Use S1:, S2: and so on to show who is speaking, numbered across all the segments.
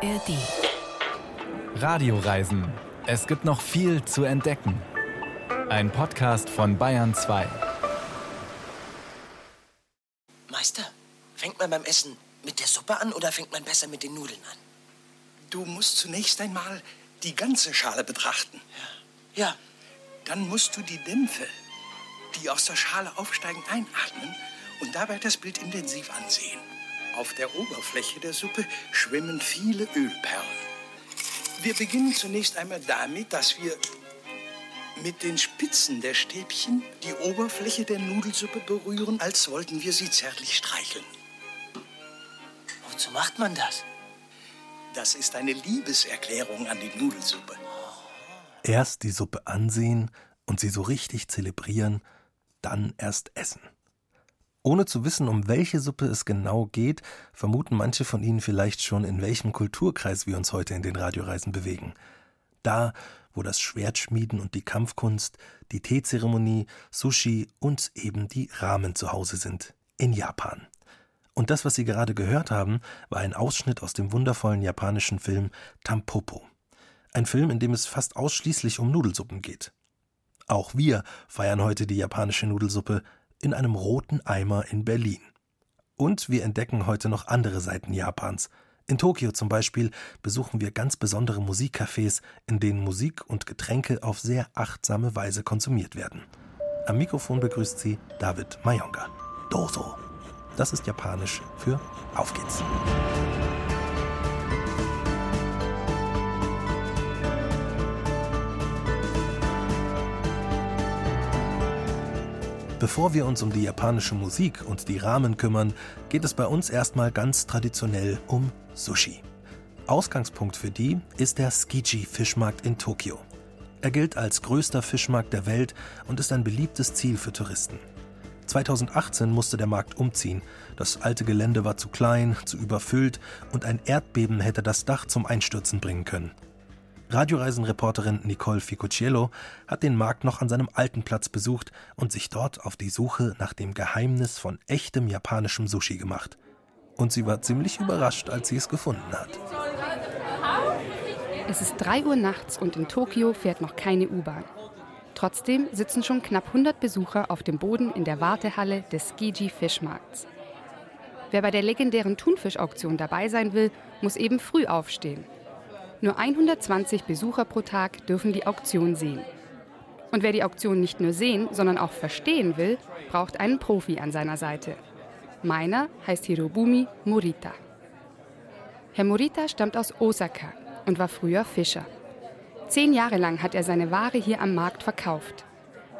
S1: ARD.
S2: Radioreisen. Es gibt noch viel zu entdecken. Ein Podcast von Bayern 2.
S3: Meister, fängt man beim Essen mit der Suppe an oder fängt man besser mit den Nudeln an?
S4: Du musst zunächst einmal die ganze Schale betrachten.
S3: Ja,
S4: Dann musst du die Dämpfe, die aus der Schale aufsteigen, einatmen und dabei das Bild intensiv ansehen. Auf der Oberfläche der Suppe schwimmen viele Ölperlen. Wir beginnen zunächst einmal damit, dass wir mit den Spitzen der Stäbchen die Oberfläche der Nudelsuppe berühren, als wollten wir sie zärtlich streicheln.
S3: wozu macht man das?
S4: Das ist eine Liebeserklärung an die Nudelsuppe.
S5: Erst die Suppe ansehen und sie so richtig zelebrieren, dann erst essen. Ohne zu wissen, um welche Suppe es genau geht, vermuten manche von Ihnen vielleicht schon, in welchem Kulturkreis wir uns heute in den Radioreisen bewegen. Da, wo das Schwertschmieden und die Kampfkunst, die Teezeremonie, Sushi und eben die Ramen zu Hause sind, in Japan. Und das, was Sie gerade gehört haben, war ein Ausschnitt aus dem wundervollen japanischen Film Tampopo. Ein Film, in dem es fast ausschließlich um Nudelsuppen geht. Auch wir feiern heute die japanische Nudelsuppe in einem roten Eimer in Berlin. Und wir entdecken heute noch andere Seiten Japans. In Tokio zum Beispiel besuchen wir ganz besondere Musikcafés, in denen Musik und Getränke auf sehr achtsame Weise konsumiert werden. Am Mikrofon begrüßt sie David Mayonga. Doso. Das ist japanisch für Auf geht's. Bevor wir uns um die japanische Musik und die Ramen kümmern, geht es bei uns erstmal ganz traditionell um Sushi. Ausgangspunkt für die ist der Tsukiji Fischmarkt in Tokio. Er gilt als größter Fischmarkt der Welt und ist ein beliebtes Ziel für Touristen. 2018 musste der Markt umziehen. Das alte Gelände war zu klein, zu überfüllt und ein Erdbeben hätte das Dach zum Einstürzen bringen können. Radioreisenreporterin Nicole Ficucciello hat den Markt noch an seinem alten Platz besucht und sich dort auf die Suche nach dem Geheimnis von echtem japanischem Sushi gemacht. Und sie war ziemlich überrascht, als sie es gefunden hat.
S6: Es ist 3 Uhr nachts und in Tokio fährt noch keine U-Bahn. Trotzdem sitzen schon knapp 100 Besucher auf dem Boden in der Wartehalle des Skiji Fischmarkts. Wer bei der legendären Thunfischauktion dabei sein will, muss eben früh aufstehen. Nur 120 Besucher pro Tag dürfen die Auktion sehen. Und wer die Auktion nicht nur sehen, sondern auch verstehen will, braucht einen Profi an seiner Seite. Meiner heißt Hirobumi Morita. Herr Morita stammt aus Osaka und war früher Fischer. Zehn Jahre lang hat er seine Ware hier am Markt verkauft.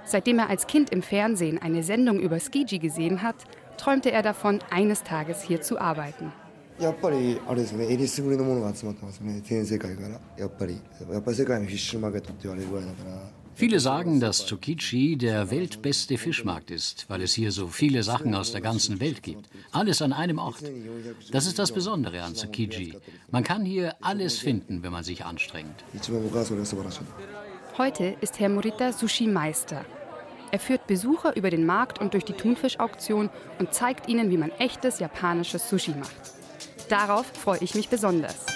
S6: Seitdem er als Kind im Fernsehen eine Sendung über Skiji gesehen hat, träumte er davon, eines Tages hier zu arbeiten.
S7: やっぱりあれですねえりすぐりのものが集まってますね全世界からやっぱりやっぱり世界のフィッシュマーケットって言われるぐらいだから
S8: Viele sagen, dass Tsukiji der weltbeste Fischmarkt ist, weil es hier so viele Sachen aus der ganzen Welt gibt. Alles an einem Ort. Das ist das Besondere an Tsukiji. Man kann hier alles finden, wenn man sich anstrengt.
S7: 一番僕はそれが素晴らしい
S6: Heute ist Herr Morita Sushi-Meister. Er führt Besucher über den Markt und durch die Thunfischauktion und zeigt ihnen, wie man echtes japanisches Sushi macht. Darauf freue ich mich besonders.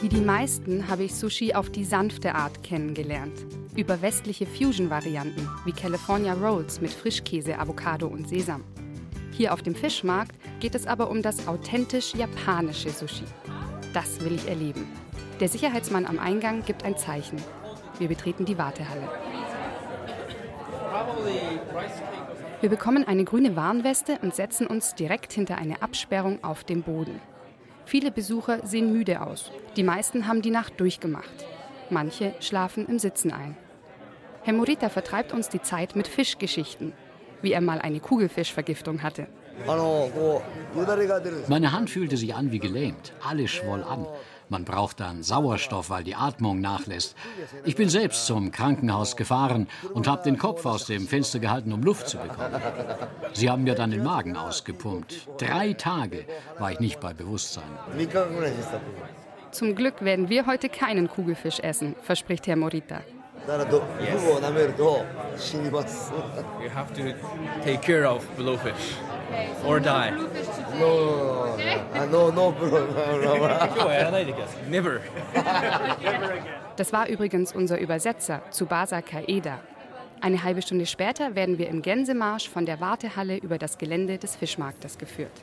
S6: Wie die meisten habe ich Sushi auf die sanfte Art kennengelernt. Über westliche Fusion-Varianten wie California Rolls mit Frischkäse, Avocado und Sesam. Hier auf dem Fischmarkt geht es aber um das authentisch japanische Sushi. Das will ich erleben. Der Sicherheitsmann am Eingang gibt ein Zeichen. Wir betreten die Wartehalle. Wir bekommen eine grüne Warnweste und setzen uns direkt hinter eine Absperrung auf dem Boden. Viele Besucher sehen müde aus. Die meisten haben die Nacht durchgemacht. Manche schlafen im Sitzen ein. Herr Morita vertreibt uns die Zeit mit Fischgeschichten, wie er mal eine Kugelfischvergiftung hatte.
S8: Meine Hand fühlte sich an wie gelähmt. Alles schwoll an. Man braucht dann Sauerstoff, weil die Atmung nachlässt. Ich bin selbst zum Krankenhaus gefahren und habe den Kopf aus dem Fenster gehalten, um Luft zu bekommen. Sie haben mir dann den Magen ausgepumpt. Drei Tage war ich nicht bei Bewusstsein.
S6: Zum Glück werden wir heute keinen Kugelfisch essen, verspricht Herr Morita.
S7: Yes.
S1: We have to take care of blowfish or die.
S7: No, no, no, no.
S1: Never.
S6: Das war übrigens unser Übersetzer, Tsubasa Kaeda. Eine halbe Stunde später werden wir im Gänsemarsch von der Wartehalle über das Gelände des Fischmarktes geführt.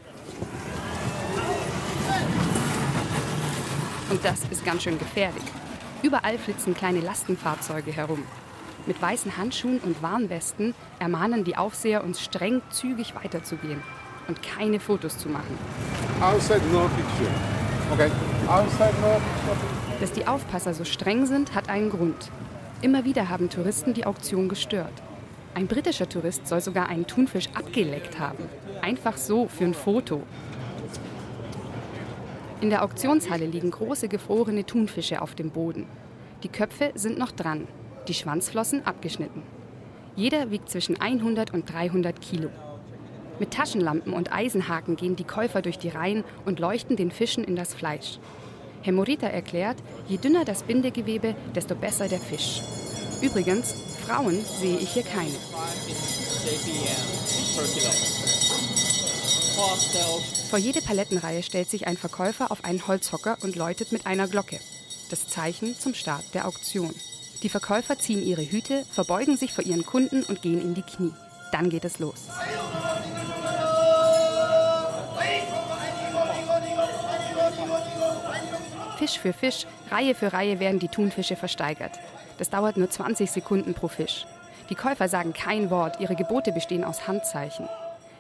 S6: Und das ist ganz schön gefährlich. Überall flitzen kleine Lastenfahrzeuge herum. Mit weißen Handschuhen und Warnwesten ermahnen die Aufseher uns streng zügig weiterzugehen und keine Fotos zu machen.
S9: Outside no picture. Okay. Outside no picture.
S6: Dass die Aufpasser so streng sind, hat einen Grund. Immer wieder haben Touristen die Auktion gestört. Ein britischer Tourist soll sogar einen Thunfisch abgeleckt haben. Einfach so für ein Foto. In der Auktionshalle liegen große gefrorene Thunfische auf dem Boden. Die Köpfe sind noch dran, die Schwanzflossen abgeschnitten. Jeder wiegt zwischen 100 und 300 Kilo. Mit Taschenlampen und Eisenhaken gehen die Käufer durch die Reihen und leuchten den Fischen in das Fleisch. Herr erklärt, je dünner das Bindegewebe, desto besser der Fisch. Übrigens, Frauen sehe ich hier keine. Vor jede Palettenreihe stellt sich ein Verkäufer auf einen Holzhocker und läutet mit einer Glocke. Das Zeichen zum Start der Auktion. Die Verkäufer ziehen ihre Hüte, verbeugen sich vor ihren Kunden und gehen in die Knie. Dann geht es los. Fisch für Fisch, Reihe für Reihe werden die Thunfische versteigert. Das dauert nur 20 Sekunden pro Fisch. Die Käufer sagen kein Wort, ihre Gebote bestehen aus Handzeichen.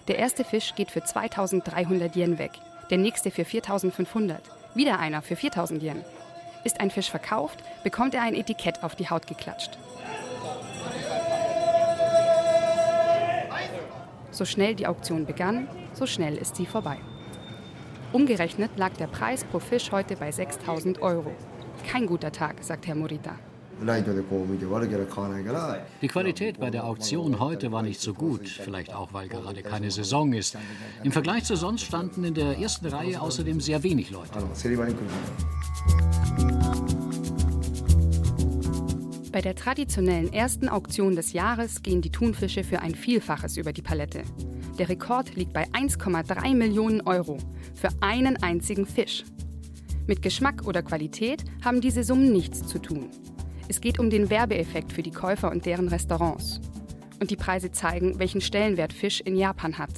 S6: Der erste Fisch geht für 2300 Yen weg, der nächste für 4500, wieder einer für 4000 Yen. Ist ein Fisch verkauft, bekommt er ein Etikett auf die Haut geklatscht. So schnell die Auktion begann, so schnell ist sie vorbei. Umgerechnet lag der Preis pro Fisch heute bei 6000 Euro. Kein guter Tag, sagt Herr Morita.
S8: Die Qualität bei der Auktion heute war nicht so gut, vielleicht auch, weil gerade keine Saison ist. Im Vergleich zu sonst standen in der ersten Reihe außerdem sehr wenig Leute.
S6: Bei der traditionellen ersten Auktion des Jahres gehen die Thunfische für ein Vielfaches über die Palette. Der Rekord liegt bei 1,3 Millionen Euro für einen einzigen Fisch. Mit Geschmack oder Qualität haben diese Summen nichts zu tun. Es geht um den Werbeeffekt für die Käufer und deren Restaurants. Und die Preise zeigen, welchen Stellenwert Fisch in Japan hat.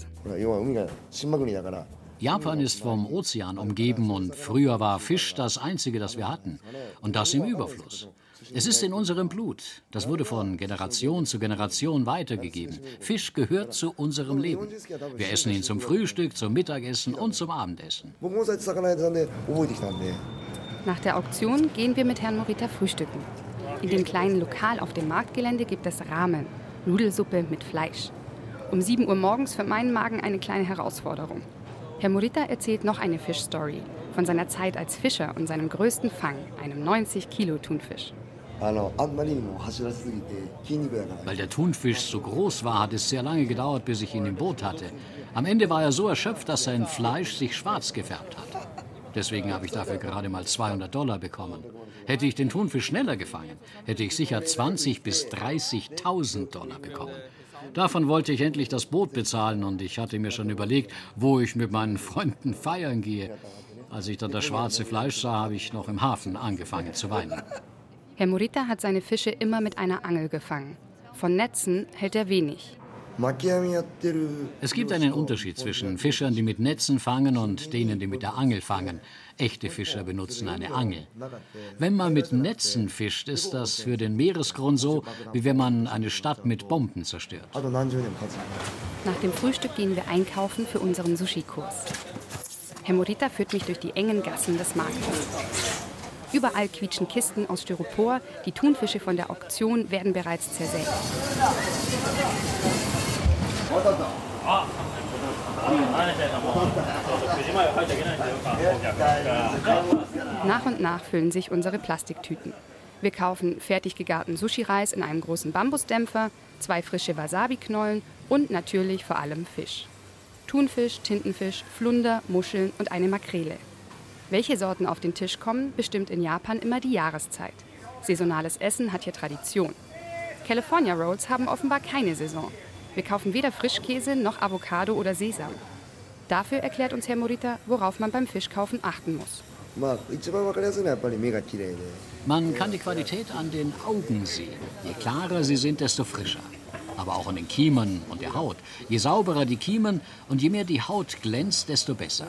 S8: Japan ist vom Ozean umgeben und früher war Fisch das Einzige, das wir hatten. Und das im Überfluss. Es ist in unserem Blut. Das wurde von Generation zu Generation weitergegeben. Fisch gehört zu unserem Leben. Wir essen ihn zum Frühstück, zum Mittagessen und zum Abendessen.
S6: Nach der Auktion gehen wir mit Herrn Morita frühstücken. In dem kleinen Lokal auf dem Marktgelände gibt es Ramen, Nudelsuppe mit Fleisch. Um 7 Uhr morgens für meinen Magen eine kleine Herausforderung. Herr Morita erzählt noch eine Fischstory von seiner Zeit als Fischer und seinem größten Fang, einem
S7: 90 Kilo Thunfisch.
S8: Weil der Thunfisch so groß war, hat es sehr lange gedauert, bis ich ihn im Boot hatte. Am Ende war er so erschöpft, dass sein Fleisch sich schwarz gefärbt hat. Deswegen habe ich dafür gerade mal 200 Dollar bekommen. Hätte ich den Thunfisch schneller gefangen, hätte ich sicher 20 bis 30.000 Dollar bekommen. Davon wollte ich endlich das Boot bezahlen und ich hatte mir schon überlegt, wo ich mit meinen Freunden feiern gehe. Als ich dann das schwarze Fleisch sah, habe ich noch im Hafen angefangen zu weinen.
S6: Herr Morita hat seine Fische immer mit einer Angel gefangen. Von Netzen hält er wenig.
S8: Es gibt einen Unterschied zwischen Fischern, die mit Netzen fangen und denen, die mit der Angel fangen. Echte Fischer benutzen eine Angel. Wenn man mit Netzen fischt, ist das für den Meeresgrund so, wie wenn man eine Stadt mit Bomben zerstört.
S6: Nach dem Frühstück gehen wir einkaufen für unseren Sushi-Kurs. Herr Morita führt mich durch die engen Gassen des Marktes. Überall quietschen Kisten aus Styropor, die Thunfische von der Auktion werden bereits zersägt. Nach und nach füllen sich unsere Plastiktüten. Wir kaufen fertig gegarten Sushi-Reis in einem großen Bambusdämpfer, zwei frische Wasabi-Knollen und natürlich vor allem Fisch. Thunfisch, Tintenfisch, Flunder, Muscheln und eine Makrele. Welche Sorten auf den Tisch kommen, bestimmt in Japan immer die Jahreszeit. Saisonales Essen hat hier Tradition. California Rolls haben offenbar keine Saison. Wir kaufen weder Frischkäse noch Avocado oder Sesam. Dafür erklärt uns Herr Morita, worauf man beim Fischkaufen achten muss.
S8: Man kann die Qualität an den Augen sehen. Je klarer sie sind, desto frischer. Aber auch an den Kiemen und der Haut. Je sauberer die Kiemen und je mehr die Haut glänzt, desto besser.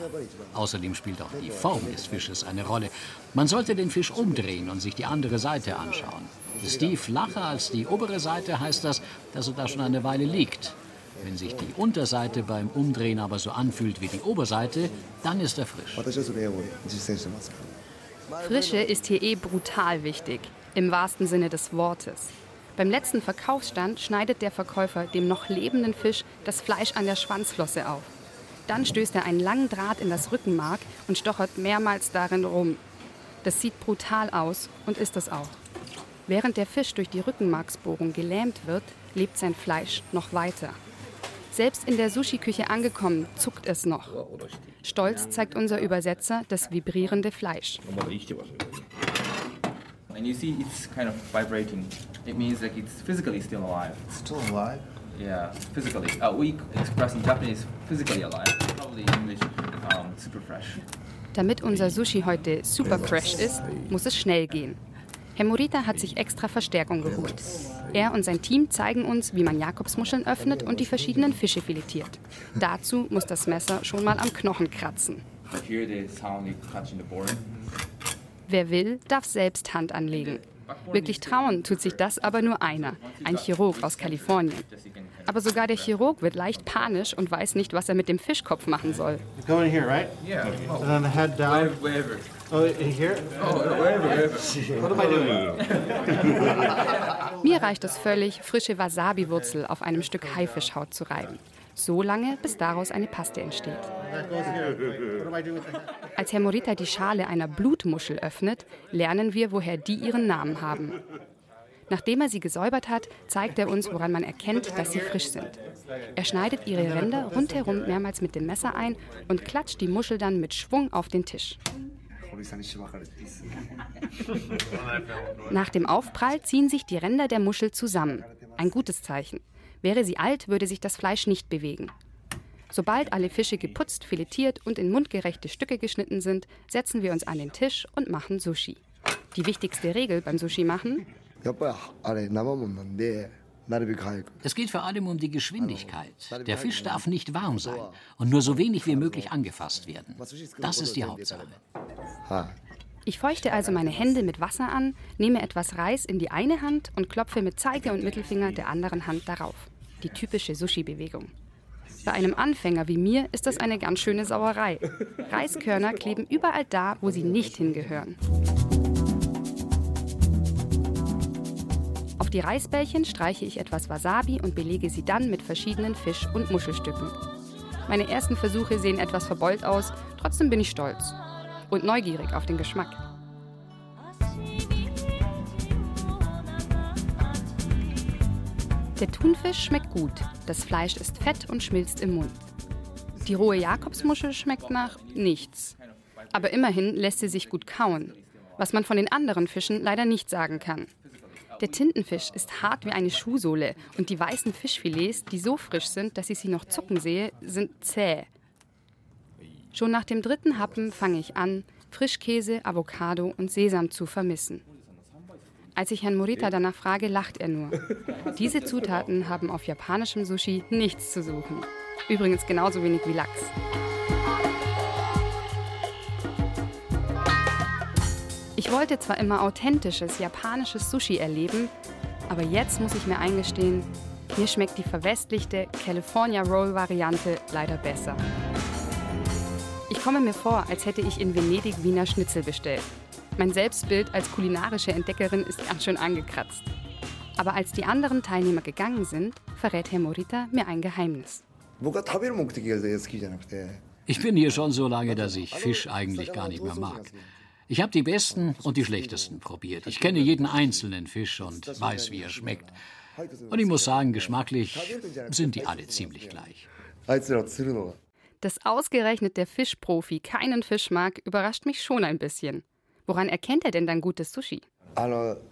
S8: Außerdem spielt auch die Form des Fisches eine Rolle. Man sollte den Fisch umdrehen und sich die andere Seite anschauen. Ist die flacher als die obere Seite, heißt das, dass er da schon eine Weile liegt. Wenn sich die Unterseite beim Umdrehen aber so anfühlt wie die Oberseite, dann ist er frisch.
S6: Frische ist hier eh brutal wichtig, im wahrsten Sinne des Wortes. Beim letzten Verkaufsstand schneidet der Verkäufer dem noch lebenden Fisch das Fleisch an der Schwanzflosse auf. Dann stößt er einen langen Draht in das Rückenmark und stochert mehrmals darin rum. Das sieht brutal aus und ist es auch. Während der Fisch durch die Rückenmarksbohrung gelähmt wird, lebt sein Fleisch noch weiter. Selbst in der Sushi-Küche angekommen, zuckt es noch. Stolz zeigt unser Übersetzer das vibrierende Fleisch.
S1: And you see it's kind of vibrating. It means like it's physically still alive.
S7: Still alive?
S1: Yeah, physically. Uh, we express in Japanese physically alive. Probably in English um, super fresh.
S6: Damit unser Sushi heute super fresh ist, muss es schnell gehen. Herr Morita hat sich extra Verstärkung geholt. Er und sein Team zeigen uns, wie man Jakobsmuscheln öffnet und die verschiedenen Fische filetiert. Dazu muss das Messer schon mal am Knochen kratzen. Wer will, darf selbst Hand anlegen. Wirklich trauen tut sich das aber nur einer, ein Chirurg aus Kalifornien. Aber sogar der Chirurg wird leicht panisch und weiß nicht, was er mit dem Fischkopf machen soll.
S9: Go in here, right?
S1: Yeah.
S9: Oh, in here?
S1: Oh, wherever, wherever.
S9: What am I doing?
S6: Mir reicht es völlig, frische Wasabi-Wurzel auf einem Stück Haifischhaut zu reiben. So lange, bis daraus eine Paste entsteht. Als Herr Morita die Schale einer Blutmuschel öffnet, lernen wir, woher die ihren Namen haben. Nachdem er sie gesäubert hat, zeigt er uns, woran man erkennt, dass sie frisch sind. Er schneidet ihre Ränder rundherum mehrmals mit dem Messer ein und klatscht die Muschel dann mit Schwung auf den Tisch. Nach dem Aufprall ziehen sich die Ränder der Muschel zusammen. Ein gutes Zeichen. Wäre sie alt, würde sich das Fleisch nicht bewegen. Sobald alle Fische geputzt, filetiert und in mundgerechte Stücke geschnitten sind, setzen wir uns an den Tisch und machen Sushi. Die wichtigste Regel beim Sushi machen,
S8: es geht vor allem um die Geschwindigkeit. Der Fisch darf nicht warm sein und nur so wenig wie möglich angefasst werden. Das ist die Hauptsache.
S6: Ich feuchte also meine Hände mit Wasser an, nehme etwas Reis in die eine Hand und klopfe mit Zeige und Mittelfinger der anderen Hand darauf. Die typische Sushi-Bewegung. Bei einem Anfänger wie mir ist das eine ganz schöne Sauerei. Reiskörner kleben überall da, wo sie nicht hingehören. Die Reisbällchen streiche ich etwas Wasabi und belege sie dann mit verschiedenen Fisch- und Muschelstücken. Meine ersten Versuche sehen etwas verbeult aus, trotzdem bin ich stolz und neugierig auf den Geschmack. Der Thunfisch schmeckt gut, das Fleisch ist fett und schmilzt im Mund. Die rohe Jakobsmuschel schmeckt nach nichts. Aber immerhin lässt sie sich gut kauen, was man von den anderen Fischen leider nicht sagen kann. Der Tintenfisch ist hart wie eine Schuhsohle und die weißen Fischfilets, die so frisch sind, dass ich sie noch zucken sehe, sind zäh. Schon nach dem dritten Happen fange ich an, Frischkäse, Avocado und Sesam zu vermissen. Als ich Herrn Morita danach frage, lacht er nur. Diese Zutaten haben auf japanischem Sushi nichts zu suchen. Übrigens genauso wenig wie Lachs. Ich wollte zwar immer authentisches japanisches Sushi erleben, aber jetzt muss ich mir eingestehen, mir schmeckt die verwestlichte California Roll Variante leider besser. Ich komme mir vor, als hätte ich in Venedig Wiener Schnitzel bestellt. Mein Selbstbild als kulinarische Entdeckerin ist ganz schön angekratzt. Aber als die anderen Teilnehmer gegangen sind, verrät Herr Morita mir ein Geheimnis.
S8: Ich bin hier schon so lange, dass ich Fisch eigentlich gar nicht mehr mag. Ich habe die besten und die schlechtesten probiert. Ich kenne jeden einzelnen Fisch und weiß, wie er schmeckt. Und ich muss sagen, geschmacklich sind die alle ziemlich gleich.
S6: Dass ausgerechnet der Fischprofi keinen Fisch mag, überrascht mich schon ein bisschen. Woran erkennt er denn dann gutes Sushi?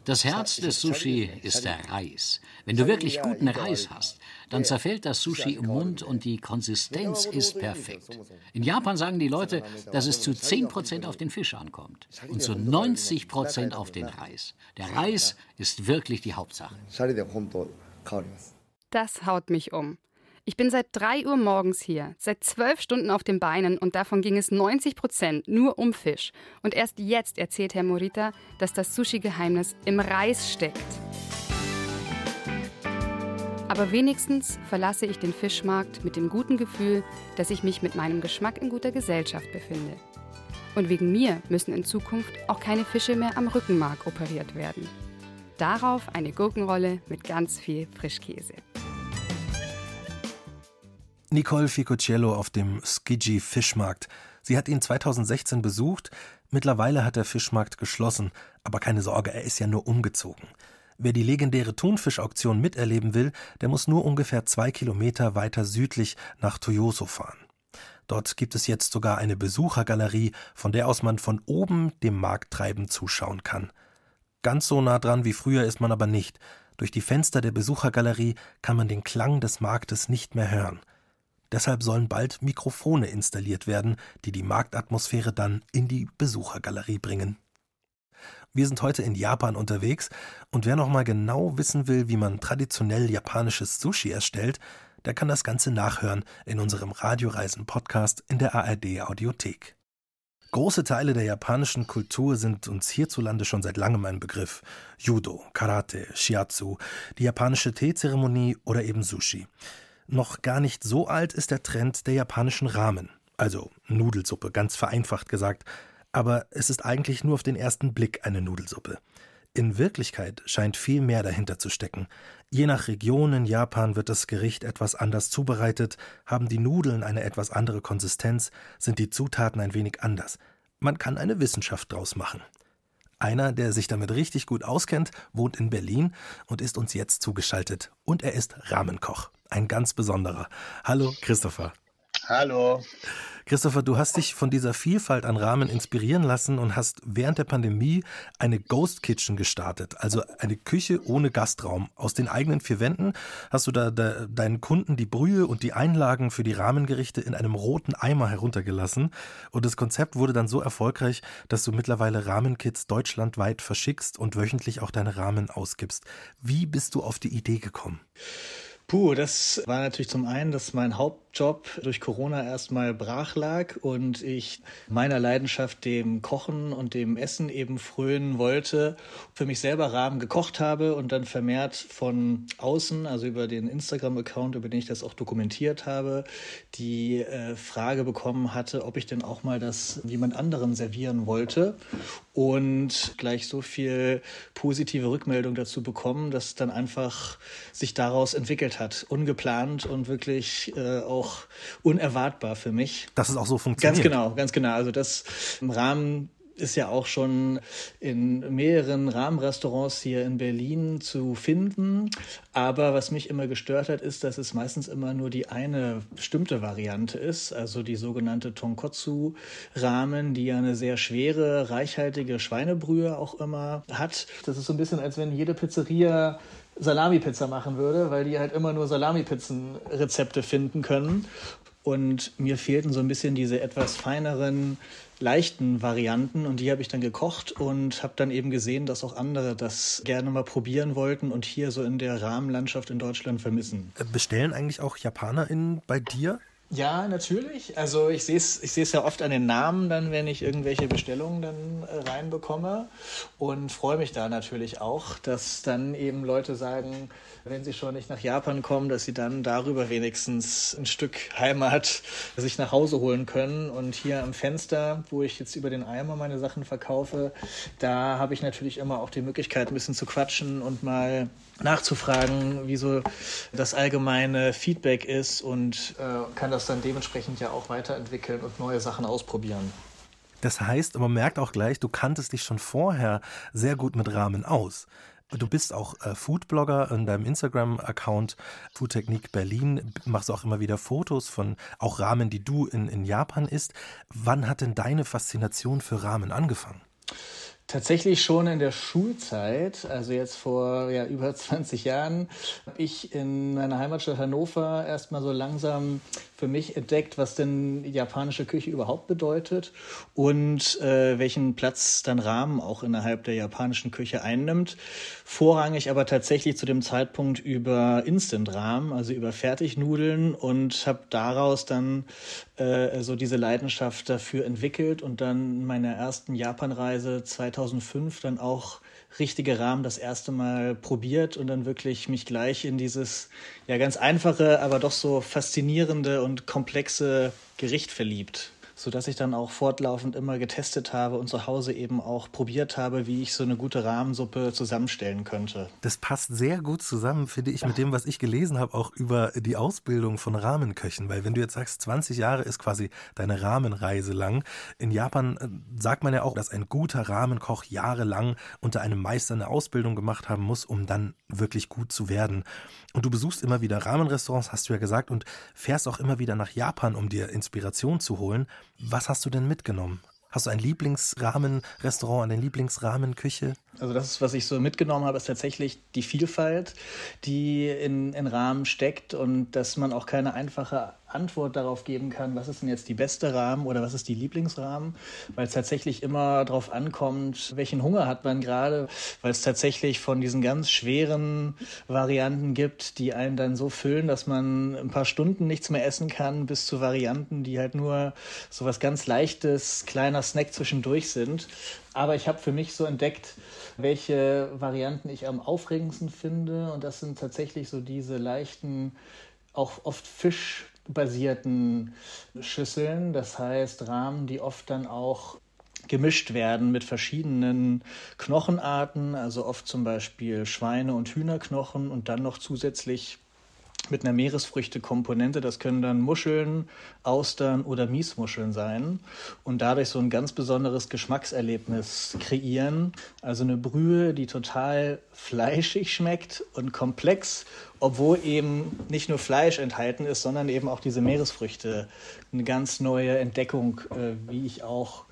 S8: Das Herz des Sushi ist der Reis. Wenn du wirklich guten Reis hast, dann zerfällt das Sushi im Mund und die Konsistenz ist perfekt. In Japan sagen die Leute, dass es zu 10% auf den Fisch ankommt und zu 90% auf den Reis. Der Reis ist wirklich die Hauptsache.
S6: Das haut mich um. Ich bin seit 3 Uhr morgens hier, seit zwölf Stunden auf den Beinen und davon ging es 90 Prozent nur um Fisch. Und erst jetzt erzählt Herr Morita, dass das Sushi-Geheimnis im Reis steckt. Aber wenigstens verlasse ich den Fischmarkt mit dem guten Gefühl, dass ich mich mit meinem Geschmack in guter Gesellschaft befinde. Und wegen mir müssen in Zukunft auch keine Fische mehr am Rückenmark operiert werden. Darauf eine Gurkenrolle mit ganz viel Frischkäse.
S5: Nicole Ficocello auf dem Skidgy Fischmarkt. Sie hat ihn 2016 besucht. Mittlerweile hat der Fischmarkt geschlossen. Aber keine Sorge, er ist ja nur umgezogen. Wer die legendäre Thunfischauktion miterleben will, der muss nur ungefähr zwei Kilometer weiter südlich nach Toyoso fahren. Dort gibt es jetzt sogar eine Besuchergalerie, von der aus man von oben dem Markttreiben zuschauen kann. Ganz so nah dran wie früher ist man aber nicht. Durch die Fenster der Besuchergalerie kann man den Klang des Marktes nicht mehr hören. Deshalb sollen bald Mikrofone installiert werden, die die Marktatmosphäre dann in die Besuchergalerie bringen. Wir sind heute in Japan unterwegs und wer noch mal genau wissen will, wie man traditionell japanisches Sushi erstellt, der kann das Ganze nachhören in unserem Radioreisen-Podcast in der ARD Audiothek. Große Teile der japanischen Kultur sind uns hierzulande schon seit langem ein Begriff. Judo, Karate, Shiatsu, die japanische Teezeremonie oder eben Sushi. Noch gar nicht so alt ist der Trend der japanischen Ramen, also Nudelsuppe, ganz vereinfacht gesagt, aber es ist eigentlich nur auf den ersten Blick eine Nudelsuppe. In Wirklichkeit scheint viel mehr dahinter zu stecken. Je nach Region in Japan wird das Gericht etwas anders zubereitet, haben die Nudeln eine etwas andere Konsistenz, sind die Zutaten ein wenig anders. Man kann eine Wissenschaft draus machen. Einer, der sich damit richtig gut auskennt, wohnt in Berlin und ist uns jetzt zugeschaltet. Und er ist Rahmenkoch ein ganz besonderer. Hallo, Christopher.
S10: Hallo.
S5: Christopher, du hast dich von dieser Vielfalt an Rahmen inspirieren lassen und hast während der Pandemie eine Ghost Kitchen gestartet, also eine Küche ohne Gastraum. Aus den eigenen vier Wänden hast du da, da deinen Kunden die Brühe und die Einlagen für die Rahmengerichte in einem roten Eimer heruntergelassen. Und das Konzept wurde dann so erfolgreich, dass du mittlerweile Rahmenkits deutschlandweit verschickst und wöchentlich auch deine Rahmen ausgibst. Wie bist du auf die Idee gekommen?
S10: Puh, das war natürlich zum einen, dass mein Hauptjob durch Corona erstmal brach lag und ich meiner Leidenschaft dem Kochen und dem Essen eben frönen wollte, für mich selber Rahmen gekocht habe und dann vermehrt von außen, also über den Instagram-Account, über den ich das auch dokumentiert habe, die äh, Frage bekommen hatte, ob ich denn auch mal das jemand anderen servieren wollte und gleich so viel positive Rückmeldung dazu bekommen, dass dann einfach sich daraus entwickelt hat. Ungeplant und wirklich äh, auch unerwartbar für mich.
S5: Dass es auch so funktioniert.
S10: Ganz genau, ganz genau. Also das im Rahmen ist ja auch schon in mehreren Rahmenrestaurants hier in Berlin zu finden. Aber was mich immer gestört hat, ist, dass es meistens immer nur die eine bestimmte Variante ist, also die sogenannte Tonkotsu-Rahmen, die ja eine sehr schwere, reichhaltige Schweinebrühe auch immer hat. Das ist so ein bisschen, als wenn jede Pizzeria Salami-Pizza machen würde, weil die halt immer nur Salami-Pizzen-Rezepte finden können. Und mir fehlten so ein bisschen diese etwas feineren, leichten Varianten und die habe ich dann gekocht und habe dann eben gesehen, dass auch andere das gerne mal probieren wollten und hier so in der Rahmenlandschaft in Deutschland vermissen.
S5: Bestellen eigentlich auch JapanerInnen bei dir?
S10: Ja, natürlich. Also ich sehe es ich ja oft an den Namen dann, wenn ich irgendwelche Bestellungen dann äh, reinbekomme und freue mich da natürlich auch, dass dann eben Leute sagen, wenn sie schon nicht nach Japan kommen, dass sie dann darüber wenigstens ein Stück Heimat sich nach Hause holen können. Und hier am Fenster, wo ich jetzt über den Eimer meine Sachen verkaufe, da habe ich natürlich immer auch die Möglichkeit, ein bisschen zu quatschen und mal nachzufragen, wie so das allgemeine Feedback ist und äh, kann das dann dementsprechend ja auch weiterentwickeln und neue Sachen ausprobieren.
S5: Das heißt, man merkt auch gleich, du kanntest dich schon vorher sehr gut mit Rahmen aus. Du bist auch äh, Foodblogger in deinem Instagram-Account Foodtechnik Berlin, machst auch immer wieder Fotos von auch Ramen, die du in, in Japan isst. Wann hat denn deine Faszination für Ramen angefangen?
S10: Tatsächlich schon in der Schulzeit, also jetzt vor ja, über 20 Jahren, habe ich in meiner Heimatstadt Hannover erstmal so langsam für mich entdeckt, was denn japanische Küche überhaupt bedeutet und äh, welchen Platz dann Rahmen auch innerhalb der japanischen Küche einnimmt. Vorrangig aber tatsächlich zu dem Zeitpunkt über Instant-Rahmen, also über Fertignudeln und habe daraus dann äh, so diese Leidenschaft dafür entwickelt und dann in meiner ersten Japanreise 2005 dann auch richtige Rahmen das erste Mal probiert und dann wirklich mich gleich in dieses ja ganz einfache, aber doch so faszinierende und komplexe Gericht verliebt sodass ich dann auch fortlaufend immer getestet habe und zu Hause eben auch probiert habe, wie ich so eine gute Rahmensuppe zusammenstellen könnte.
S5: Das passt sehr gut zusammen, finde ich, mit dem, was ich gelesen habe, auch über die Ausbildung von Rahmenköchen. Weil wenn du jetzt sagst, 20 Jahre ist quasi deine Rahmenreise lang. In Japan äh, sagt man ja auch, dass ein guter Rahmenkoch jahrelang unter einem Meister eine Ausbildung gemacht haben muss, um dann wirklich gut zu werden. Und du besuchst immer wieder Rahmenrestaurants, hast du ja gesagt, und fährst auch immer wieder nach Japan, um dir Inspiration zu holen. Was hast du denn mitgenommen? Hast du ein Lieblingsrahmenrestaurant, eine Lieblingsrahmenküche?
S10: Also das, was ich so mitgenommen habe, ist tatsächlich die Vielfalt, die in, in Rahmen steckt und dass man auch keine einfache Antwort darauf geben kann, was ist denn jetzt die beste Rahmen oder was ist die Lieblingsrahmen, weil es tatsächlich immer darauf ankommt, welchen Hunger hat man gerade, weil es tatsächlich von diesen ganz schweren Varianten gibt, die einen dann so füllen, dass man ein paar Stunden nichts mehr essen kann, bis zu Varianten, die halt nur so was ganz leichtes, kleiner Snack zwischendurch sind. Aber ich habe für mich so entdeckt, welche Varianten ich am aufregendsten finde. Und das sind tatsächlich so diese leichten, auch oft Fisch basierten Schüsseln, das heißt Rahmen, die oft dann auch gemischt werden mit verschiedenen Knochenarten, also oft zum Beispiel Schweine- und Hühnerknochen und dann noch zusätzlich mit einer Meeresfrüchte-Komponente. Das können dann Muscheln, Austern oder Miesmuscheln sein und dadurch so ein ganz besonderes Geschmackserlebnis kreieren. Also eine Brühe, die total fleischig schmeckt und komplex, obwohl eben nicht nur Fleisch enthalten ist, sondern eben auch diese Meeresfrüchte. Eine ganz neue Entdeckung, äh, wie ich auch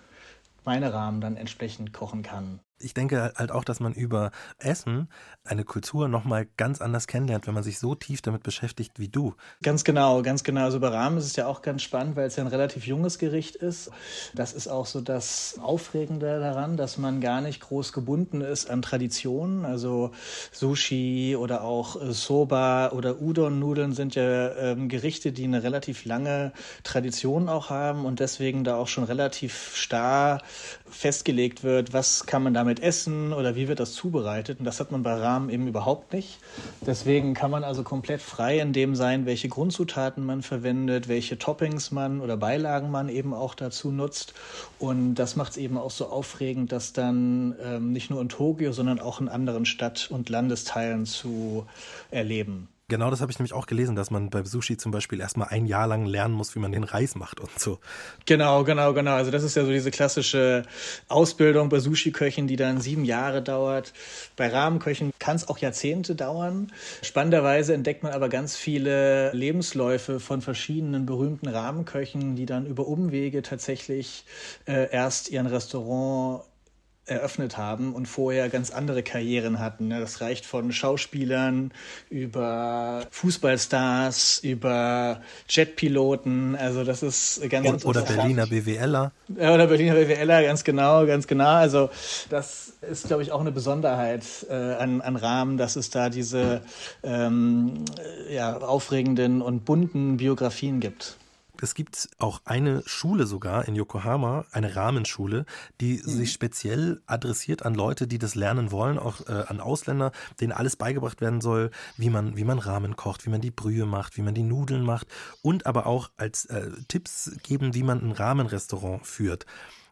S10: meine Rahmen dann entsprechend kochen kann
S5: ich denke halt auch, dass man über Essen eine Kultur nochmal ganz anders kennenlernt, wenn man sich so tief damit beschäftigt wie du.
S10: Ganz genau, ganz genau. Also bei Rahmen ist es ja auch ganz spannend, weil es ja ein relativ junges Gericht ist. Das ist auch so das Aufregende daran, dass man gar nicht groß gebunden ist an Traditionen. Also Sushi oder auch äh, Soba oder Udon-Nudeln sind ja ähm, Gerichte, die eine relativ lange Tradition auch haben und deswegen da auch schon relativ starr festgelegt wird, was kann man damit essen oder wie wird das zubereitet? Und das hat man bei Rahmen eben überhaupt nicht. Deswegen kann man also komplett frei in dem sein, welche Grundzutaten man verwendet, welche Toppings man oder Beilagen man eben auch dazu nutzt. Und das macht es eben auch so aufregend, das dann ähm, nicht nur in Tokio, sondern auch in anderen Stadt- und Landesteilen zu erleben.
S5: Genau das habe ich nämlich auch gelesen, dass man bei Sushi zum Beispiel erstmal ein Jahr lang lernen muss, wie man den Reis macht und so.
S10: Genau, genau, genau. Also das ist ja so diese klassische Ausbildung bei Sushi-Köchen, die dann sieben Jahre dauert. Bei Rahmenköchen kann es auch Jahrzehnte dauern. Spannenderweise entdeckt man aber ganz viele Lebensläufe von verschiedenen berühmten Rahmenköchen, die dann über Umwege tatsächlich äh, erst ihren Restaurant eröffnet haben und vorher ganz andere Karrieren hatten. Ne? Das reicht von Schauspielern über Fußballstars, über Jetpiloten. Also das ist ganz
S5: und, Oder Berliner BWLer.
S10: Oder Berliner BWLer, ganz genau, ganz genau. Also das ist, glaube ich, auch eine Besonderheit äh, an, an Rahmen, dass es da diese ähm, ja, aufregenden und bunten Biografien gibt.
S5: Es gibt auch eine Schule sogar in Yokohama, eine Rahmenschule, die mhm. sich speziell adressiert an Leute, die das lernen wollen, auch äh, an Ausländer, denen alles beigebracht werden soll, wie man, wie man Rahmen kocht, wie man die Brühe macht, wie man die Nudeln macht und aber auch als äh, Tipps geben, wie man ein Rahmenrestaurant führt.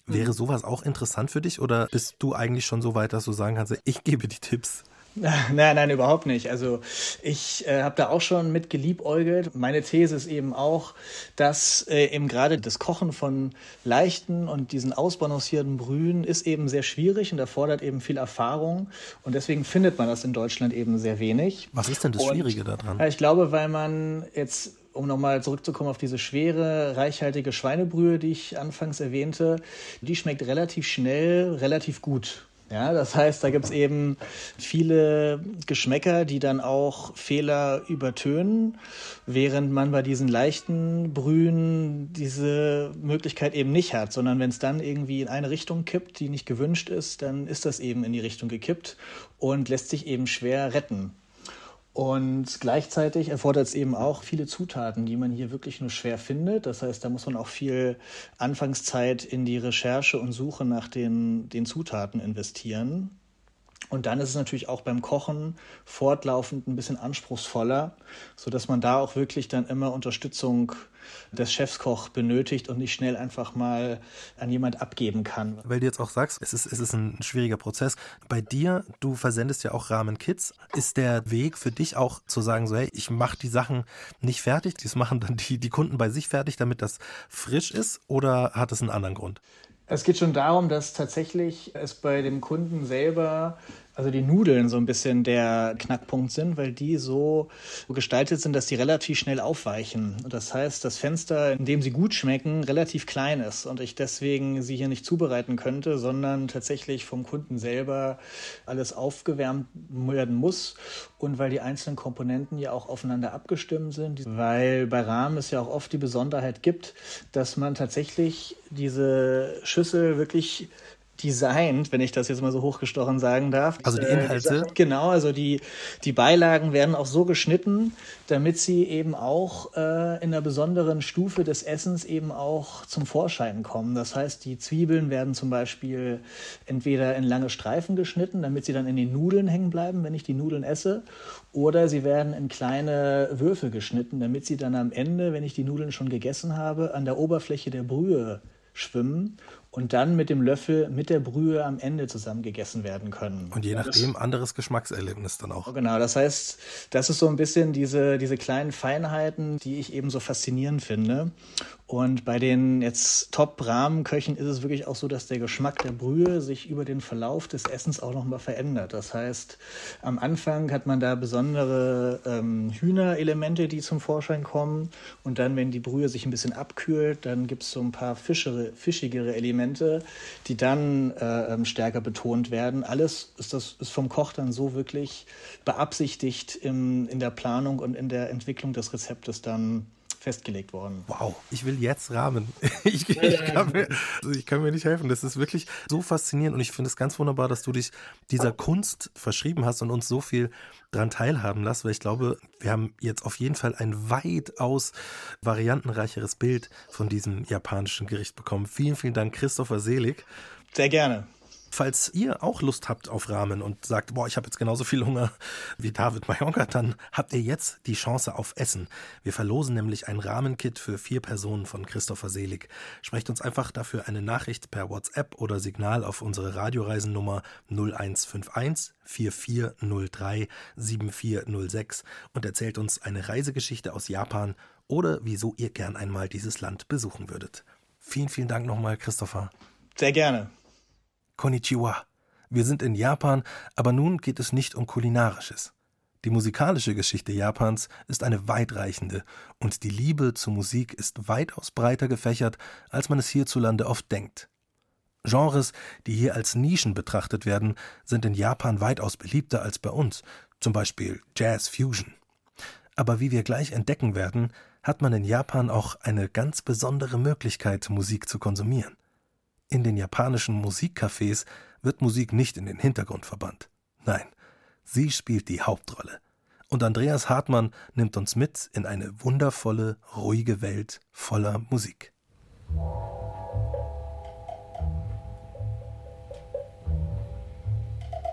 S5: Wäre mhm. sowas auch interessant für dich oder bist du eigentlich schon so weit, dass du sagen kannst, ich gebe die Tipps?
S10: Nein, nein, überhaupt nicht. Also ich äh, habe da auch schon mit geliebäugelt. Meine These ist eben auch, dass äh, eben gerade das Kochen von leichten und diesen ausbalancierten Brühen ist eben sehr schwierig und erfordert eben viel Erfahrung. Und deswegen findet man das in Deutschland eben sehr wenig.
S5: Was ist denn das Schwierige daran?
S10: Ich glaube, weil man jetzt um nochmal zurückzukommen auf diese schwere, reichhaltige Schweinebrühe, die ich anfangs erwähnte, die schmeckt relativ schnell, relativ gut. Ja, das heißt, da gibt es eben viele Geschmäcker, die dann auch Fehler übertönen, während man bei diesen leichten Brühen diese Möglichkeit eben nicht hat, sondern wenn es dann irgendwie in eine Richtung kippt, die nicht gewünscht ist, dann ist das eben in die Richtung gekippt und lässt sich eben schwer retten. Und gleichzeitig erfordert es eben auch viele Zutaten, die man hier wirklich nur schwer findet. Das heißt, da muss man auch viel Anfangszeit in die Recherche und Suche nach den, den Zutaten investieren. Und dann ist es natürlich auch beim Kochen fortlaufend ein bisschen anspruchsvoller, sodass man da auch wirklich dann immer Unterstützung des Chefskoch benötigt und nicht schnell einfach mal an jemand abgeben kann.
S5: Weil du jetzt auch sagst, es ist, es ist ein schwieriger Prozess. Bei dir, du versendest ja auch Ramen-Kits. Ist der Weg für dich auch zu sagen, so hey, ich mache die Sachen nicht fertig, das machen dann die, die Kunden bei sich fertig, damit das frisch ist? Oder hat es einen anderen Grund?
S10: Es geht schon darum, dass tatsächlich es bei dem Kunden selber also die Nudeln so ein bisschen der Knackpunkt sind, weil die so gestaltet sind, dass die relativ schnell aufweichen. Und das heißt, das Fenster, in dem sie gut schmecken, relativ klein ist und ich deswegen sie hier nicht zubereiten könnte, sondern tatsächlich vom Kunden selber alles aufgewärmt werden muss und weil die einzelnen Komponenten ja auch aufeinander abgestimmt sind, weil bei Rahmen es ja auch oft die Besonderheit gibt, dass man tatsächlich diese Schüssel wirklich designt, wenn ich das jetzt mal so hochgestochen sagen darf.
S5: Also die äh, Inhalte?
S10: Genau, also die, die Beilagen werden auch so geschnitten, damit sie eben auch äh, in einer besonderen Stufe des Essens eben auch zum Vorschein kommen. Das heißt, die Zwiebeln werden zum Beispiel entweder in lange Streifen geschnitten, damit sie dann in den Nudeln hängen bleiben, wenn ich die Nudeln esse, oder sie werden in kleine Würfel geschnitten, damit sie dann am Ende, wenn ich die Nudeln schon gegessen habe, an der Oberfläche der Brühe schwimmen und dann mit dem Löffel mit der Brühe am Ende zusammen gegessen werden können.
S5: Und je nachdem anderes Geschmackserlebnis dann auch.
S10: Genau, das heißt, das ist so ein bisschen diese, diese kleinen Feinheiten, die ich eben so faszinierend finde. Und bei den jetzt Top-Rahmenköchen ist es wirklich auch so, dass der Geschmack der Brühe sich über den Verlauf des Essens auch nochmal verändert. Das heißt, am Anfang hat man da besondere ähm, Hühnerelemente, die zum Vorschein kommen. Und dann, wenn die Brühe sich ein bisschen abkühlt, dann gibt es so ein paar fischere, fischigere Elemente, die dann äh, ähm, stärker betont werden. Alles ist, das, ist vom Koch dann so wirklich beabsichtigt im, in der Planung und in der Entwicklung des Rezeptes dann festgelegt worden.
S5: Wow, ich will jetzt Rahmen. Ich, ich, kann mir, also ich, kann mir, nicht helfen. Das ist wirklich so faszinierend und ich finde es ganz wunderbar, dass du dich dieser Kunst verschrieben hast und uns so viel daran teilhaben lässt, weil ich glaube, wir haben jetzt auf jeden Fall ein weitaus variantenreicheres Bild von diesem japanischen Gericht bekommen. Vielen, vielen Dank, Christopher Selig.
S10: Sehr gerne.
S5: Falls ihr auch Lust habt auf Ramen und sagt, boah, ich habe jetzt genauso viel Hunger wie David Mayonka, dann habt ihr jetzt die Chance auf Essen. Wir verlosen nämlich ein Rahmenkit für vier Personen von Christopher Selig. Sprecht uns einfach dafür eine Nachricht per WhatsApp oder Signal auf unsere Radioreisennummer 0151 4403 7406 und erzählt uns eine Reisegeschichte aus Japan oder wieso ihr gern einmal dieses Land besuchen würdet. Vielen, vielen Dank nochmal, Christopher.
S10: Sehr gerne.
S5: Konnichiwa. Wir sind in Japan, aber nun geht es nicht um Kulinarisches. Die musikalische Geschichte Japans ist eine weitreichende und die Liebe zur Musik ist weitaus breiter gefächert, als man es hierzulande oft denkt. Genres, die hier als Nischen betrachtet werden, sind in Japan weitaus beliebter als bei uns, zum Beispiel Jazz Fusion. Aber wie wir gleich entdecken werden, hat man in Japan auch eine ganz besondere Möglichkeit, Musik zu konsumieren. In den japanischen Musikcafés wird Musik nicht in den Hintergrund verbannt. Nein, sie spielt die Hauptrolle. Und Andreas Hartmann nimmt uns mit in eine wundervolle, ruhige Welt voller Musik.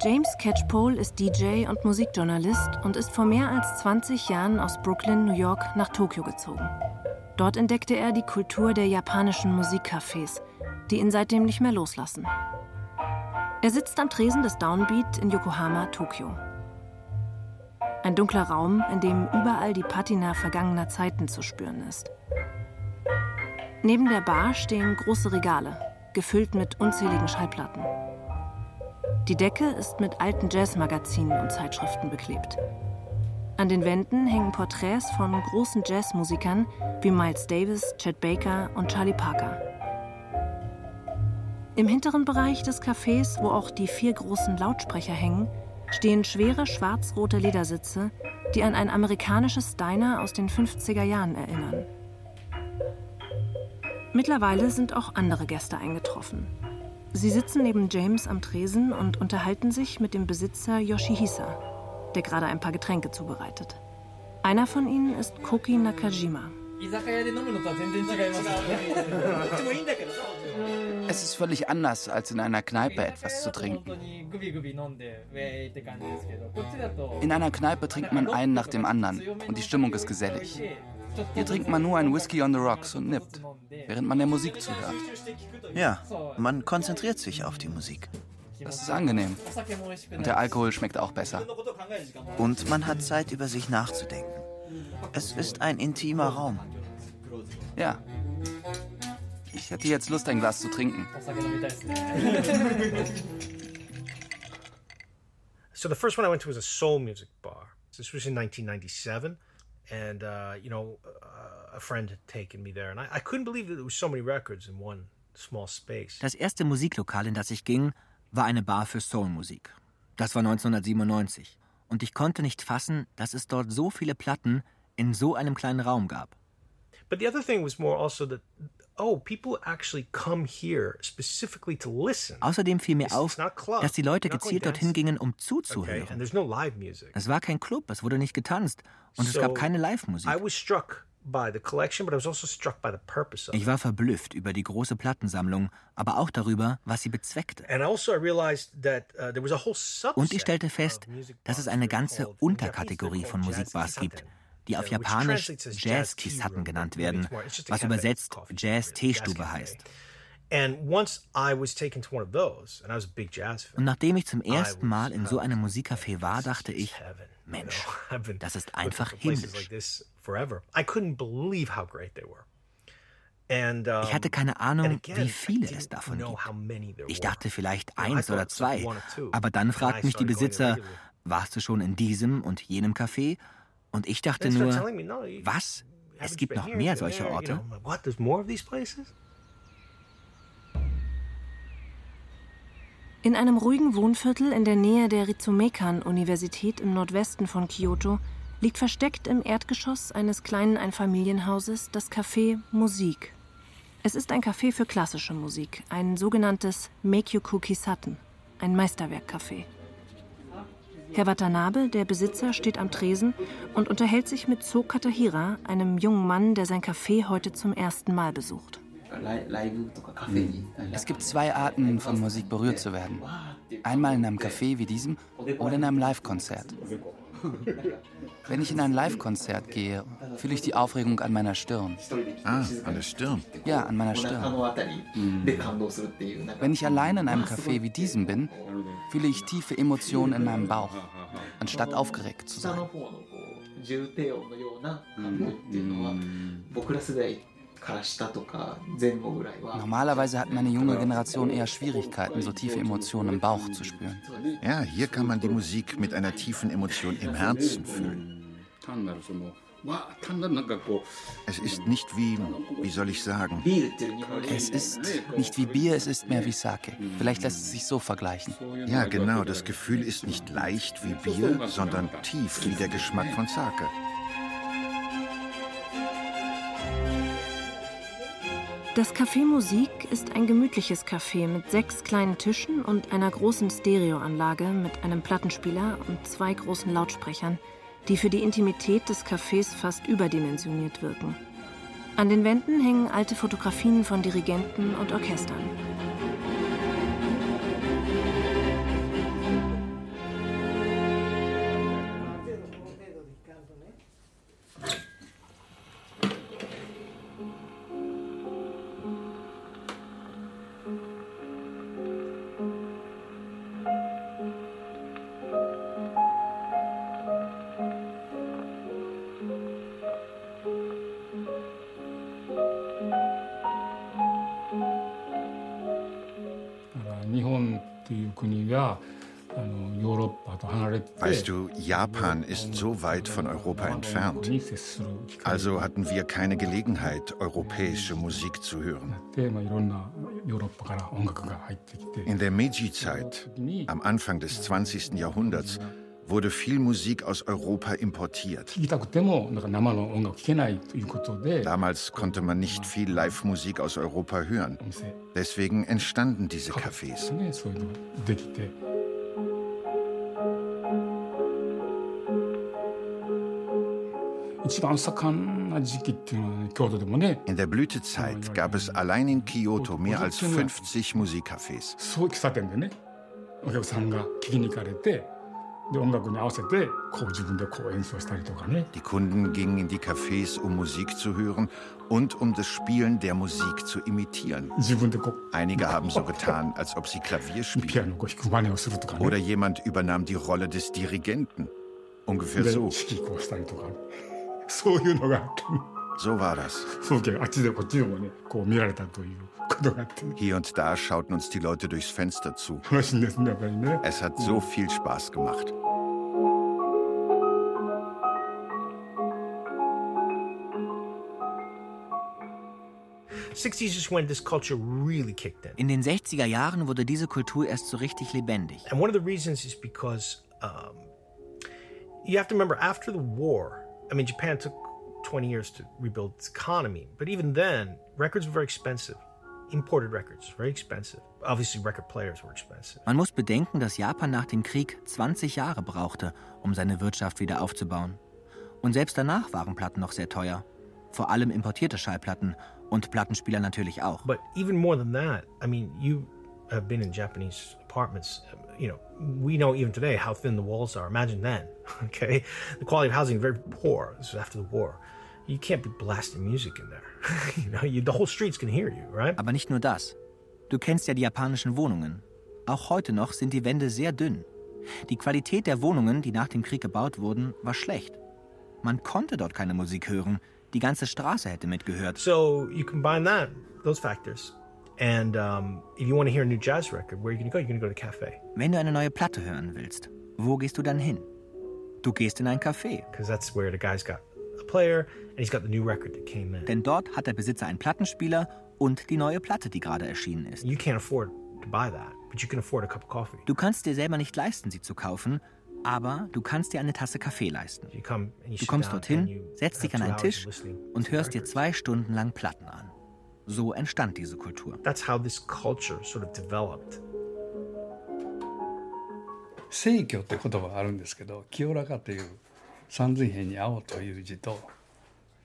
S11: James Catchpole ist DJ und Musikjournalist und ist vor mehr als 20 Jahren aus Brooklyn, New York nach Tokio gezogen. Dort entdeckte er die Kultur der japanischen Musikcafés – die ihn seitdem nicht mehr loslassen. Er sitzt am Tresen des Downbeat in Yokohama, Tokio. Ein dunkler Raum, in dem überall die Patina vergangener Zeiten zu spüren ist. Neben der Bar stehen große Regale, gefüllt mit unzähligen Schallplatten. Die Decke ist mit alten Jazzmagazinen und Zeitschriften beklebt. An den Wänden hängen Porträts von großen Jazzmusikern wie Miles Davis, Chet Baker und Charlie Parker. Im hinteren Bereich des Cafés, wo auch die vier großen Lautsprecher hängen, stehen schwere schwarz-rote Ledersitze, die an ein amerikanisches Diner aus den 50er Jahren erinnern. Mittlerweile sind auch andere Gäste eingetroffen. Sie sitzen neben James am Tresen und unterhalten sich mit dem Besitzer Yoshihisa, der gerade ein paar Getränke zubereitet. Einer von ihnen ist Koki Nakajima.
S12: Es ist völlig anders, als in einer Kneipe etwas zu trinken. In einer Kneipe trinkt man einen nach dem anderen und die Stimmung ist gesellig. Hier trinkt man nur ein Whisky on the Rocks und nippt, während man der Musik zuhört.
S13: Ja, man konzentriert sich auf die Musik.
S12: Das ist angenehm. Und der Alkohol schmeckt auch besser.
S13: Und man hat Zeit, über sich nachzudenken. Es ist ein intimer Raum.
S12: Ja. Ich hätte jetzt Lust, ein Glas zu trinken.
S14: So the first one I went to was a soul music bar. This was in 1997, and uh, you know, uh, a friend had taken me there, and I, I couldn't believe that there was so many records in one small space.
S15: Das erste Musiklokal, in das ich ging, war eine Bar für Soulmusik. Das war 1997. Und ich konnte nicht fassen, dass es dort so viele Platten in so einem kleinen Raum gab.
S14: But the other thing was more also that oh, people actually come here specifically to listen.
S15: Außerdem fiel mir auf, dass die Leute gezielt dorthin gingen, um zuzuhören.
S14: and there's no live music.
S15: Es war kein Club, es wurde nicht getanzt und es gab keine Live-Musik.
S14: I was struck by the collection, but I was also struck by the purpose of it.
S15: Ich war verblüfft über die große Plattensammlung, aber auch darüber, was sie bezweckte.
S14: Also uh,
S15: Und ich stellte fest, dass es eine ganze Unterkategorie von Musikbars gibt, die auf Japanisch Jazz-Kisatten genannt werden, was übersetzt Jazz-Teestube heißt. Und nachdem ich zum ersten Mal in so einem Musikcafé war, dachte ich, Mensch, das ist einfach himmlisch.
S14: like this forever. I couldn't believe how great they were. And,
S15: Ich hatte keine Ahnung, wie viele es davon gibt. Ich dachte vielleicht eins oder zwei. Aber dann fragten mich die Besitzer, warst du schon in diesem und jenem Café? Und ich dachte nur, was? Es gibt noch mehr
S14: Been
S15: solche
S14: there? You
S15: Orte?
S11: In einem ruhigen Wohnviertel in der Nähe der Ritsumeikan-Universität im Nordwesten von Kyoto liegt versteckt im Erdgeschoss eines kleinen Einfamilienhauses das Café Musik. Es ist ein Café für klassische Musik, ein sogenanntes Meikyoku Kisatten, ein Meisterwerkcafé. Herr Watanabe, der Besitzer, steht am Tresen und unterhält sich mit So Katahira, einem jungen Mann, der sein Café heute zum ersten Mal besucht.
S12: Es gibt zwei Arten, von Musik berührt zu werden. Einmal in einem Café wie diesem oder in einem Live-Konzert. Wenn ich in ein Live-Konzert gehe, fühle ich die Aufregung an meiner Stirn.
S16: Ah, an der Stirn.
S12: Ja, an meiner Stirn. Wenn ich allein in einem Café wie diesem bin, fühle ich tiefe Emotionen in meinem Bauch, anstatt aufgeregt zu sein.
S17: 重
S12: Normalerweise hat meine junge Generation eher Schwierigkeiten, so tiefe Emotionen im Bauch zu spüren.
S16: Ja, hier kann man die Musik mit einer tiefen Emotion im Herzen fühlen. Es ist nicht wie, wie soll ich sagen?
S12: Es ist nicht wie Bier, es ist mehr wie Sake. Vielleicht lässt es sich so vergleichen.
S16: Ja, genau, das Gefühl ist nicht leicht wie Bier, sondern tief wie der Geschmack von Sake.
S11: Das Café Musik ist ein gemütliches Café mit sechs kleinen Tischen und einer großen Stereoanlage mit einem Plattenspieler und zwei großen Lautsprechern, die für die Intimität des Cafés fast überdimensioniert wirken. An den Wänden hängen alte Fotografien von Dirigenten und Orchestern.
S16: Weißt du, Japan ist so weit von Europa entfernt. Also hatten wir keine Gelegenheit, europäische Musik zu hören. In der Meiji-Zeit, am Anfang des 20. Jahrhunderts, wurde viel Musik aus Europa importiert. Damals konnte man nicht viel Live-Musik aus Europa hören. Deswegen entstanden diese Cafés. In der Blütezeit gab es allein in Kyoto mehr als 50 Musikcafés. Die Kunden gingen in die Cafés, um Musik zu hören und um das Spielen der Musik zu imitieren. Einige haben so getan, als ob sie Klavier spielen. Oder jemand übernahm die Rolle des Dirigenten. Ungefähr so. So war das. Hier und da schauten uns die Leute durchs Fenster zu. Es hat so viel Spaß gemacht.
S15: In den 60er Jahren wurde diese Kultur erst so richtig lebendig.
S14: And one of the reasons is because um, you have to remember after the war, I mean, Japan took 20 years to rebuild its economy, but even then, records were very expensive. Imported records, very expensive. Obviously, record players were expensive.
S15: Man muss bedenken, dass Japan nach dem Krieg 20 Jahre brauchte, um seine Wirtschaft wieder aufzubauen. Und selbst danach waren Platten noch sehr teuer. Vor allem importierte Schallplatten und Plattenspieler natürlich auch.
S14: But even more than that, I mean, you have been in Japanese apartments. You know, we know even today how thin the walls are. Imagine then, okay? The quality of housing very poor. This was after the war. You can't be blasting music in there. you know, you, the whole streets can hear you, right?
S15: Aber nicht nur das. Du kennst ja die japanischen Wohnungen. Auch heute noch sind die Wände sehr dünn. Die Qualität der Wohnungen, die nach dem Krieg gebaut wurden, war schlecht. Man konnte dort keine Musik hören. Die ganze Straße hätte mitgehört.
S14: So you combine that, those factors, and um, if you want to hear a new jazz record, where are you going to go? You're going to go to a cafe.
S15: Wenn du eine neue Platte hören willst, wo gehst du dann hin? Du gehst in ein Café.
S14: Because that's where the guy's got a player and he's got the new record that came in.
S15: Denn dort hat der Besitzer einen Plattenspieler und die neue Platte, die gerade erschienen ist.
S14: You can't afford to buy that, but you can afford a cup of coffee.
S15: Du kannst dir selber nicht leisten, sie zu kaufen, aber du kannst dir eine Tasse Kaffee leisten. Du kommst dorthin, setzt dich an einen Tisch und hörst dir zwei Stunden lang Platten an. So entstand diese Kultur.
S14: That's how this culture sort of developed.
S18: 聖居って言葉があるんですけど清らかという三髄辺に青という字と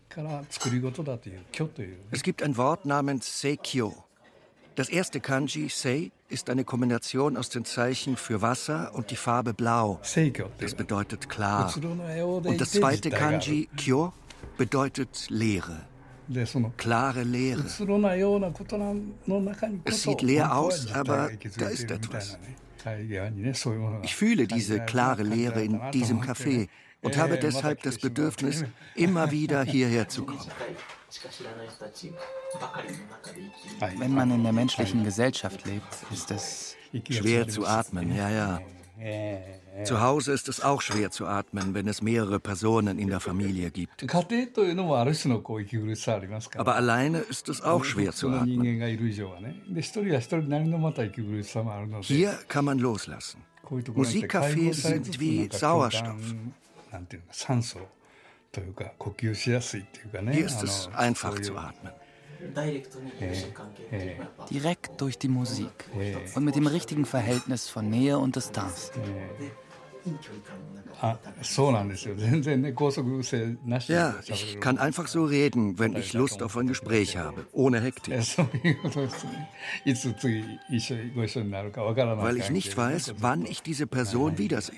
S18: から作り事だという居という
S19: Es gibt ein Wort namens Seikyo. Das erste Kanji, Sei, ist eine Kombination aus den Zeichen für Wasser und die Farbe Blau. Das bedeutet klar. Und das zweite Kanji, Kyo, bedeutet Leere. Klare Leere. Es sieht leer aus, aber da ist etwas. Ich fühle diese klare Leere in diesem Café und habe deshalb das Bedürfnis, immer wieder hierher zu kommen.
S12: Wenn man in der menschlichen Gesellschaft lebt, ist es
S19: schwer zu atmen, ja, ja. Zu Hause ist es auch schwer zu atmen, wenn es mehrere Personen in der Familie gibt. Aber alleine ist es auch schwer zu atmen. Hier kann man loslassen. Musikcafés sind wie Sauerstoff. Hier ist es einfach zu atmen.
S12: Direkt durch die Musik. Und mit dem richtigen Verhältnis von Nähe und Distanz.
S19: Ja, ich kann einfach so reden, wenn ich Lust auf ein Gespräch habe, ohne Hektik. Weil ich nicht weiß, wann ich diese Person wiedersehe.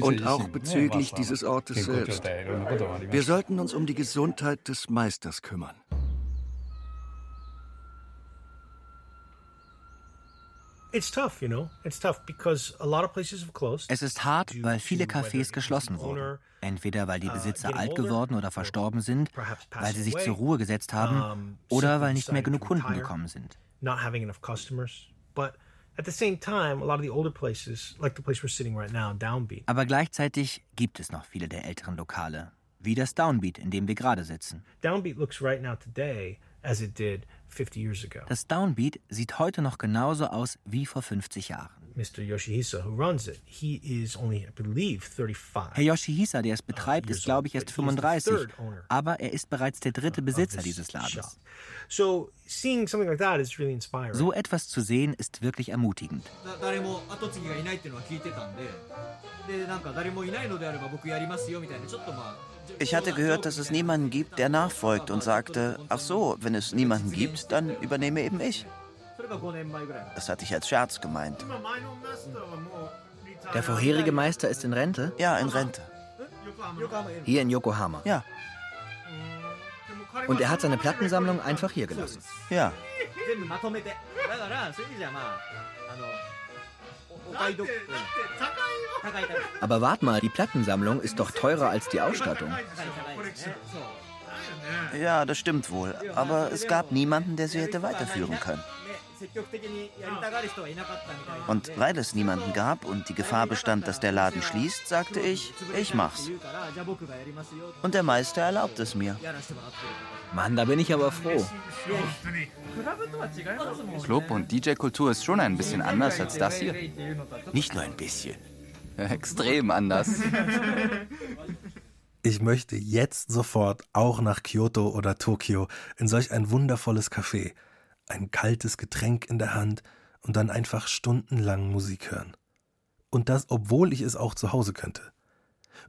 S19: Und auch bezüglich dieses Ortes selbst. Wir sollten uns um die Gesundheit des Meisters kümmern.
S14: It's tough, you know. It's tough because a lot of places have closed.
S15: Es ist hart, weil viele Cafés geschlossen wurden. Entweder weil die Besitzer alt geworden oder verstorben sind, weil sie sich zur Ruhe gesetzt haben oder weil nicht mehr genug Kunden gekommen sind.
S14: Not having enough customers, but At the same time, a lot of the older places, like the place we're sitting right now, Downbeat.
S15: Aber gleichzeitig gibt es noch viele der älteren Lokale, wie das Downbeat, in dem wir gerade sitzen.
S14: Downbeat looks right now today as it did 50 years ago.
S15: Das Downbeat sieht heute noch genauso aus wie vor 50 Jahren.
S14: Mr. Yoshihisa, who runs it, he is only, I believe, 35.
S15: Herr Yoshihisa, der es betreibt, ist, glaube ich, erst 35, aber er ist bereits der dritte Besitzer dieses Ladens.
S14: So, seeing something like that is really inspiring.
S15: So etwas zu sehen ist wirklich ermutigend.
S13: Ich hatte gehört, dass es niemanden gibt, der nachfolgt und sagte, ach so, wenn es niemanden gibt, dann übernehme eben ich. Das hatte ich als Scherz gemeint.
S15: Der vorherige Meister ist in Rente?
S13: Ja, in Rente.
S15: Hier in Yokohama?
S13: Ja.
S15: Und er hat seine Plattensammlung einfach hier gelassen?
S13: Ja.
S15: Aber wart mal, die Plattensammlung ist doch teurer als die Ausstattung.
S13: Ja, das stimmt wohl. Aber es gab niemanden, der sie hätte weiterführen können. Und weil es niemanden gab und die Gefahr bestand, dass der Laden schließt, sagte ich, ich mach's. Und der Meister erlaubt es mir.
S15: Mann, da bin ich aber froh.
S12: Club und DJ-Kultur ist schon ein bisschen anders als das hier.
S13: Nicht nur ein bisschen.
S12: Extrem anders.
S5: Ich möchte jetzt sofort auch nach Kyoto oder Tokio in solch ein wundervolles Café ein kaltes Getränk in der Hand und dann einfach stundenlang Musik hören. Und das, obwohl ich es auch zu Hause könnte.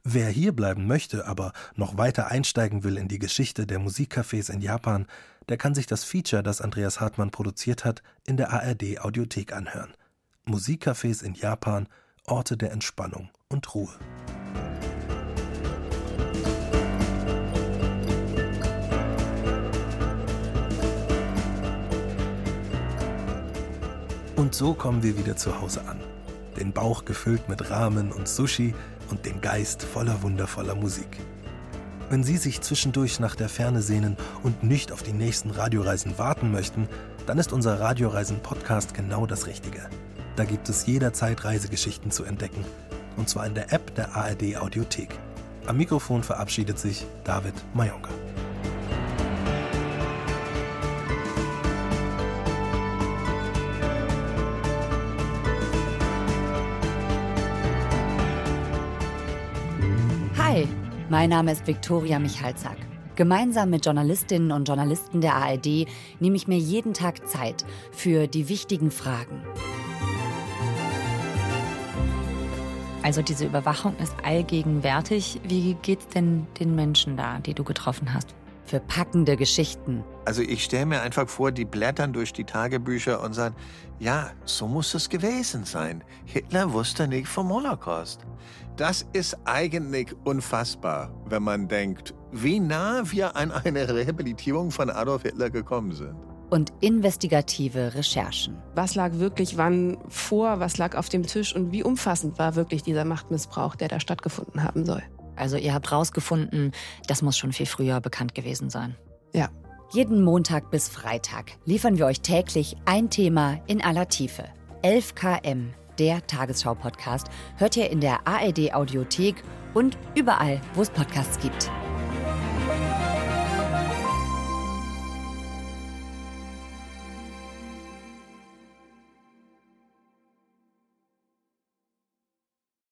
S5: Wer hier bleiben möchte, aber noch weiter einsteigen will in die Geschichte der Musikcafés in Japan, der kann sich das Feature, das Andreas Hartmann produziert hat, in der ARD Audiothek anhören. Musikcafés in Japan, Orte der Entspannung und Ruhe. Und so kommen wir wieder zu Hause an. Den Bauch gefüllt mit Ramen und Sushi und den Geist voller wundervoller Musik. Wenn Sie sich zwischendurch nach der Ferne sehnen und nicht auf die nächsten Radioreisen warten möchten, dann ist unser Radioreisen-Podcast genau das Richtige. Da gibt es jederzeit Reisegeschichten zu entdecken. Und zwar in der App der ARD Audiothek. Am Mikrofon verabschiedet sich David Mayonga.
S20: Mein Name ist Viktoria Michalzack. Gemeinsam mit Journalistinnen und Journalisten der ARD nehme ich mir jeden Tag Zeit für die wichtigen Fragen.
S21: Also diese Überwachung ist allgegenwärtig. Wie geht's denn den Menschen da, die du getroffen hast?
S20: Für packende Geschichten.
S22: Also ich stelle mir einfach vor, die blättern durch die Tagebücher und sagen, ja, so muss es gewesen sein. Hitler wusste nicht vom Holocaust. Das ist eigentlich unfassbar, wenn man denkt, wie nah wir an eine Rehabilitierung von Adolf Hitler gekommen sind.
S20: Und investigative Recherchen.
S23: Was lag wirklich wann vor, was lag auf dem Tisch und wie umfassend war wirklich dieser Machtmissbrauch, der da stattgefunden haben soll.
S21: Also ihr habt rausgefunden, das muss schon viel früher bekannt gewesen sein.
S23: Ja.
S20: Jeden Montag bis Freitag liefern wir euch täglich ein Thema in aller Tiefe. 11 km der Tagesschau-Podcast, hört ihr in der ARD-Audiothek und überall, wo es Podcasts gibt.